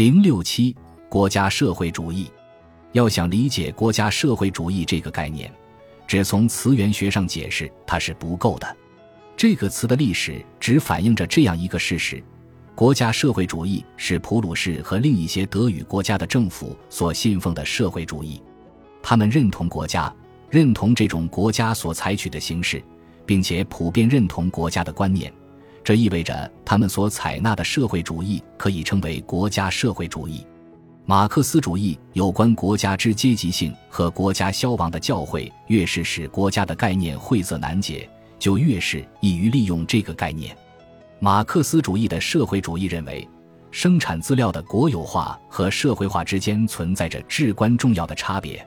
零六七国家社会主义，要想理解国家社会主义这个概念，只从词源学上解释它是不够的。这个词的历史只反映着这样一个事实：国家社会主义是普鲁士和另一些德语国家的政府所信奉的社会主义。他们认同国家，认同这种国家所采取的形式，并且普遍认同国家的观念。这意味着他们所采纳的社会主义可以称为国家社会主义。马克思主义有关国家之阶级性和国家消亡的教诲，越是使国家的概念晦涩难解，就越是易于利用这个概念。马克思主义的社会主义认为，生产资料的国有化和社会化之间存在着至关重要的差别。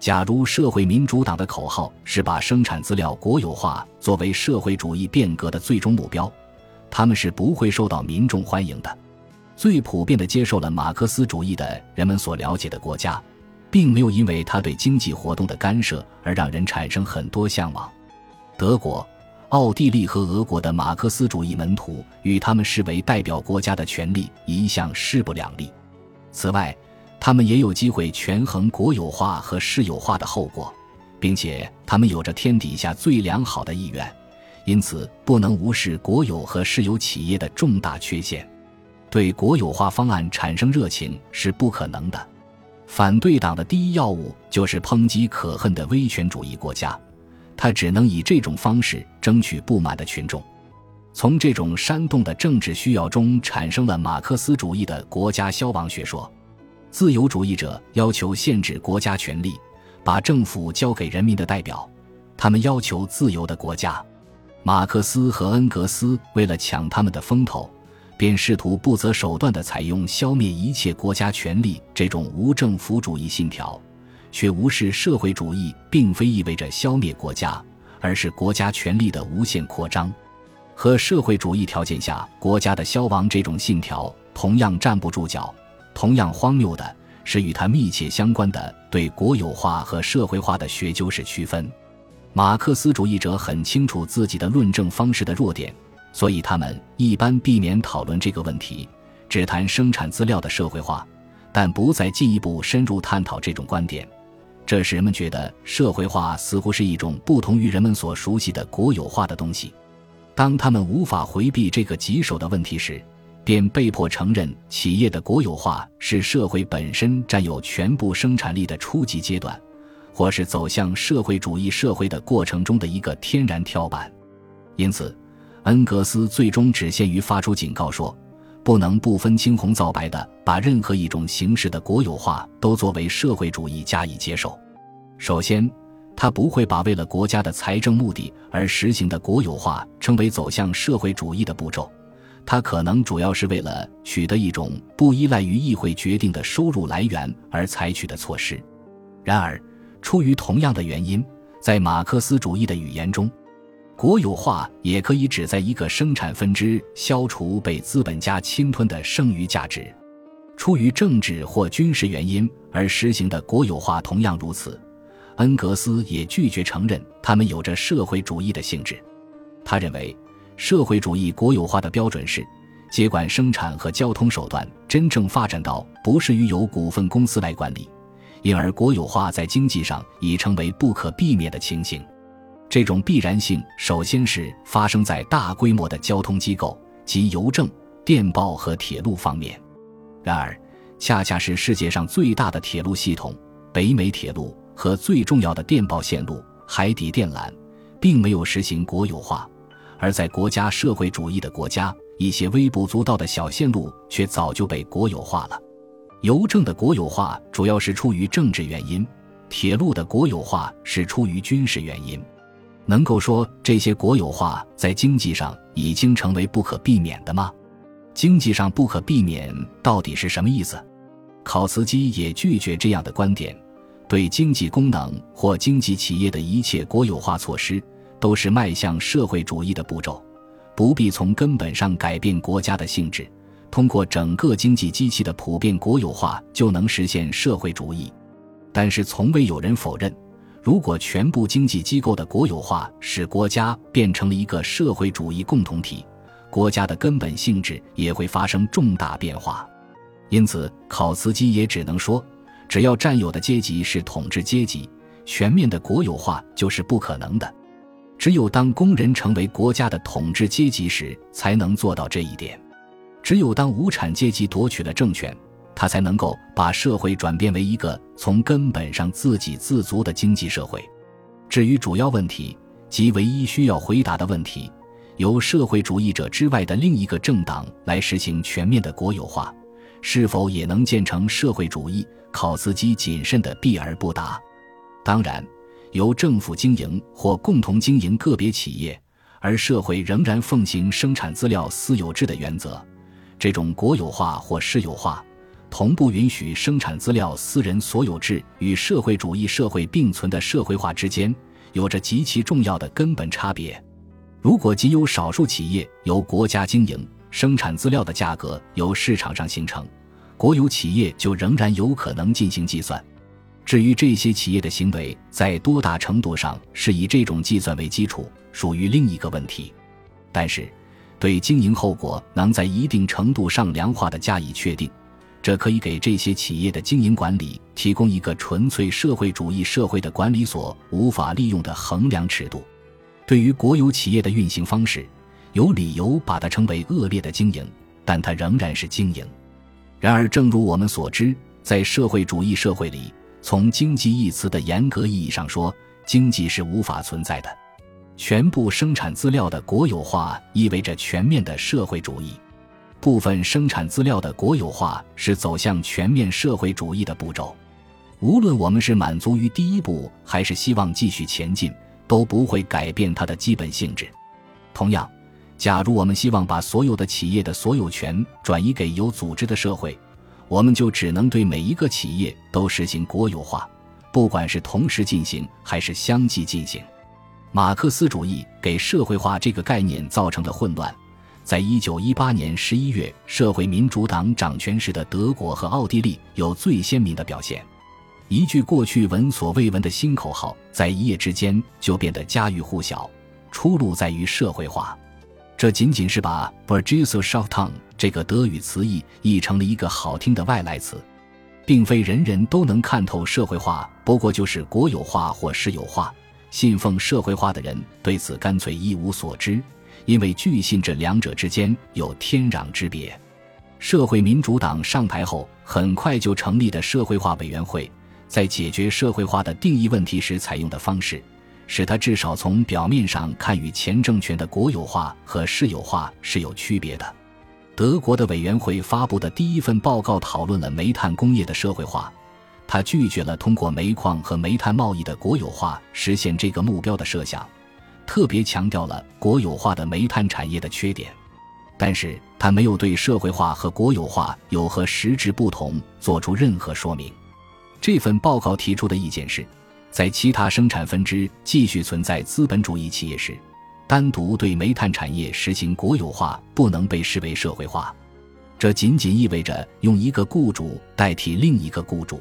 假如社会民主党的口号是把生产资料国有化作为社会主义变革的最终目标，他们是不会受到民众欢迎的。最普遍的接受了马克思主义的人们所了解的国家，并没有因为他对经济活动的干涉而让人产生很多向往。德国、奥地利和俄国的马克思主义门徒与他们视为代表国家的权利一向势不两立。此外，他们也有机会权衡国有化和私有化的后果，并且他们有着天底下最良好的意愿，因此不能无视国有和私有企业的重大缺陷。对国有化方案产生热情是不可能的。反对党的第一要务就是抨击可恨的威权主义国家，他只能以这种方式争取不满的群众。从这种煽动的政治需要中产生了马克思主义的国家消亡学说。自由主义者要求限制国家权力，把政府交给人民的代表。他们要求自由的国家。马克思和恩格斯为了抢他们的风头，便试图不择手段地采用消灭一切国家权力这种无政府主义信条，却无视社会主义并非意味着消灭国家，而是国家权力的无限扩张。和社会主义条件下国家的消亡这种信条同样站不住脚。同样荒谬的是，与它密切相关的对国有化和社会化的学究式区分。马克思主义者很清楚自己的论证方式的弱点，所以他们一般避免讨论这个问题，只谈生产资料的社会化，但不再进一步深入探讨这种观点。这使人们觉得社会化似乎是一种不同于人们所熟悉的国有化的东西。当他们无法回避这个棘手的问题时，便被迫承认，企业的国有化是社会本身占有全部生产力的初级阶段，或是走向社会主义社会的过程中的一个天然跳板。因此，恩格斯最终只限于发出警告说，不能不分青红皂白的把任何一种形式的国有化都作为社会主义加以接受。首先，他不会把为了国家的财政目的而实行的国有化称为走向社会主义的步骤。他可能主要是为了取得一种不依赖于议会决定的收入来源而采取的措施。然而，出于同样的原因，在马克思主义的语言中，国有化也可以指在一个生产分支消除被资本家侵吞的剩余价值。出于政治或军事原因而实行的国有化同样如此。恩格斯也拒绝承认他们有着社会主义的性质。他认为。社会主义国有化的标准是，接管生产和交通手段真正发展到不适于由股份公司来管理，因而国有化在经济上已成为不可避免的情形。这种必然性首先是发生在大规模的交通机构及邮政、电报和铁路方面。然而，恰恰是世界上最大的铁路系统——北美铁路和最重要的电报线路——海底电缆，并没有实行国有化。而在国家社会主义的国家，一些微不足道的小线路却早就被国有化了。邮政的国有化主要是出于政治原因，铁路的国有化是出于军事原因。能够说这些国有化在经济上已经成为不可避免的吗？经济上不可避免到底是什么意思？考茨基也拒绝这样的观点。对经济功能或经济企业的一切国有化措施。都是迈向社会主义的步骤，不必从根本上改变国家的性质。通过整个经济机器的普遍国有化，就能实现社会主义。但是，从未有人否认，如果全部经济机构的国有化使国家变成了一个社会主义共同体，国家的根本性质也会发生重大变化。因此，考茨基也只能说，只要占有的阶级是统治阶级，全面的国有化就是不可能的。只有当工人成为国家的统治阶级时，才能做到这一点。只有当无产阶级夺取了政权，他才能够把社会转变为一个从根本上自给自足的经济社会。至于主要问题，即唯一需要回答的问题，由社会主义者之外的另一个政党来实行全面的国有化，是否也能建成社会主义？考茨基谨慎地避而不答。当然。由政府经营或共同经营个别企业，而社会仍然奉行生产资料私有制的原则，这种国有化或私有化，同步允许生产资料私人所有制与社会主义社会并存的社会化之间，有着极其重要的根本差别。如果仅有少数企业由国家经营，生产资料的价格由市场上形成，国有企业就仍然有可能进行计算。至于这些企业的行为在多大程度上是以这种计算为基础，属于另一个问题。但是，对经营后果能在一定程度上量化的加以确定，这可以给这些企业的经营管理提供一个纯粹社会主义社会的管理所无法利用的衡量尺度。对于国有企业的运行方式，有理由把它称为恶劣的经营，但它仍然是经营。然而，正如我们所知，在社会主义社会里，从经济一词的严格意义上说，经济是无法存在的。全部生产资料的国有化意味着全面的社会主义。部分生产资料的国有化是走向全面社会主义的步骤。无论我们是满足于第一步，还是希望继续前进，都不会改变它的基本性质。同样，假如我们希望把所有的企业的所有权转移给有组织的社会，我们就只能对每一个企业都实行国有化，不管是同时进行还是相继进行。马克思主义给社会化这个概念造成的混乱，在一九一八年十一月社会民主党掌权时的德国和奥地利有最鲜明的表现。一句过去闻所未闻的新口号，在一夜之间就变得家喻户晓。出路在于社会化。这仅仅是把 b u r g e s s c h a f t n 这个德语词义译成了一个好听的外来词，并非人人都能看透社会化，不过就是国有化或私有化。信奉社会化的人对此干脆一无所知，因为据信这两者之间有天壤之别。社会民主党上台后，很快就成立的社会化委员会，在解决社会化的定义问题时采用的方式。使它至少从表面上看与前政权的国有化和私有化是有区别的。德国的委员会发布的第一份报告讨论了煤炭工业的社会化，他拒绝了通过煤矿和煤炭贸易的国有化实现这个目标的设想，特别强调了国有化的煤炭产业的缺点。但是他没有对社会化和国有化有何实质不同做出任何说明。这份报告提出的意见是。在其他生产分支继续存在资本主义企业时，单独对煤炭产业实行国有化不能被视为社会化。这仅仅意味着用一个雇主代替另一个雇主。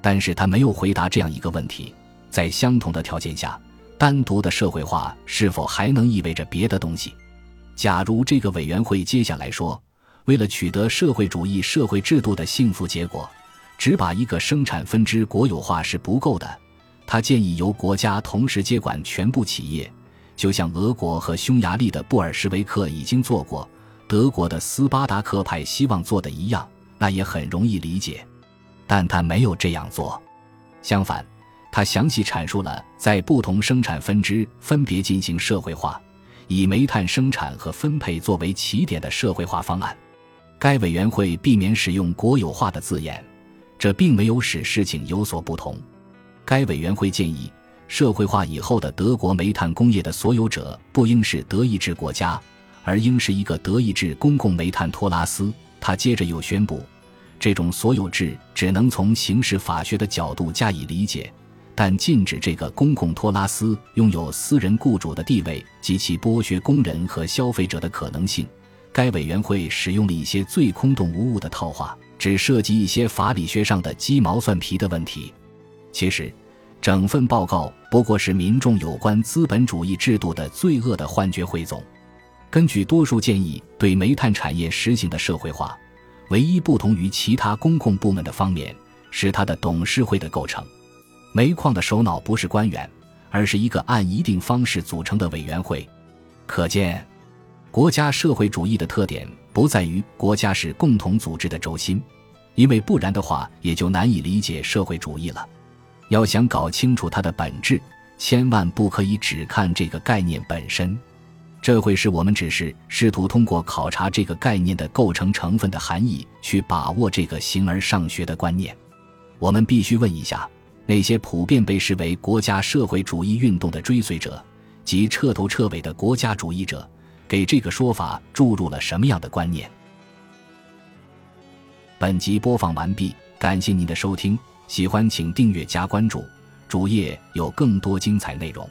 但是他没有回答这样一个问题：在相同的条件下，单独的社会化是否还能意味着别的东西？假如这个委员会接下来说，为了取得社会主义社会制度的幸福结果，只把一个生产分支国有化是不够的。他建议由国家同时接管全部企业，就像俄国和匈牙利的布尔什维克已经做过，德国的斯巴达克派希望做的一样，那也很容易理解。但他没有这样做，相反，他详细阐述了在不同生产分支分别进行社会化，以煤炭生产和分配作为起点的社会化方案。该委员会避免使用“国有化”的字眼，这并没有使事情有所不同。该委员会建议，社会化以后的德国煤炭工业的所有者不应是德意志国家，而应是一个德意志公共煤炭托拉斯。他接着又宣布，这种所有制只能从刑事法学的角度加以理解，但禁止这个公共托拉斯拥有私人雇主的地位及其剥削工人和消费者的可能性。该委员会使用了一些最空洞无物的套话，只涉及一些法理学上的鸡毛蒜皮的问题。其实，整份报告不过是民众有关资本主义制度的罪恶的幻觉汇总。根据多数建议对煤炭产业实行的社会化，唯一不同于其他公共部门的方面是它的董事会的构成。煤矿的首脑不是官员，而是一个按一定方式组成的委员会。可见，国家社会主义的特点不在于国家是共同组织的轴心，因为不然的话，也就难以理解社会主义了。要想搞清楚它的本质，千万不可以只看这个概念本身，这会使我们只是试图通过考察这个概念的构成成分的含义，去把握这个形而上学的观念。我们必须问一下，那些普遍被视为国家社会主义运动的追随者及彻头彻尾的国家主义者，给这个说法注入了什么样的观念？本集播放完毕，感谢您的收听。喜欢请订阅加关注，主页有更多精彩内容。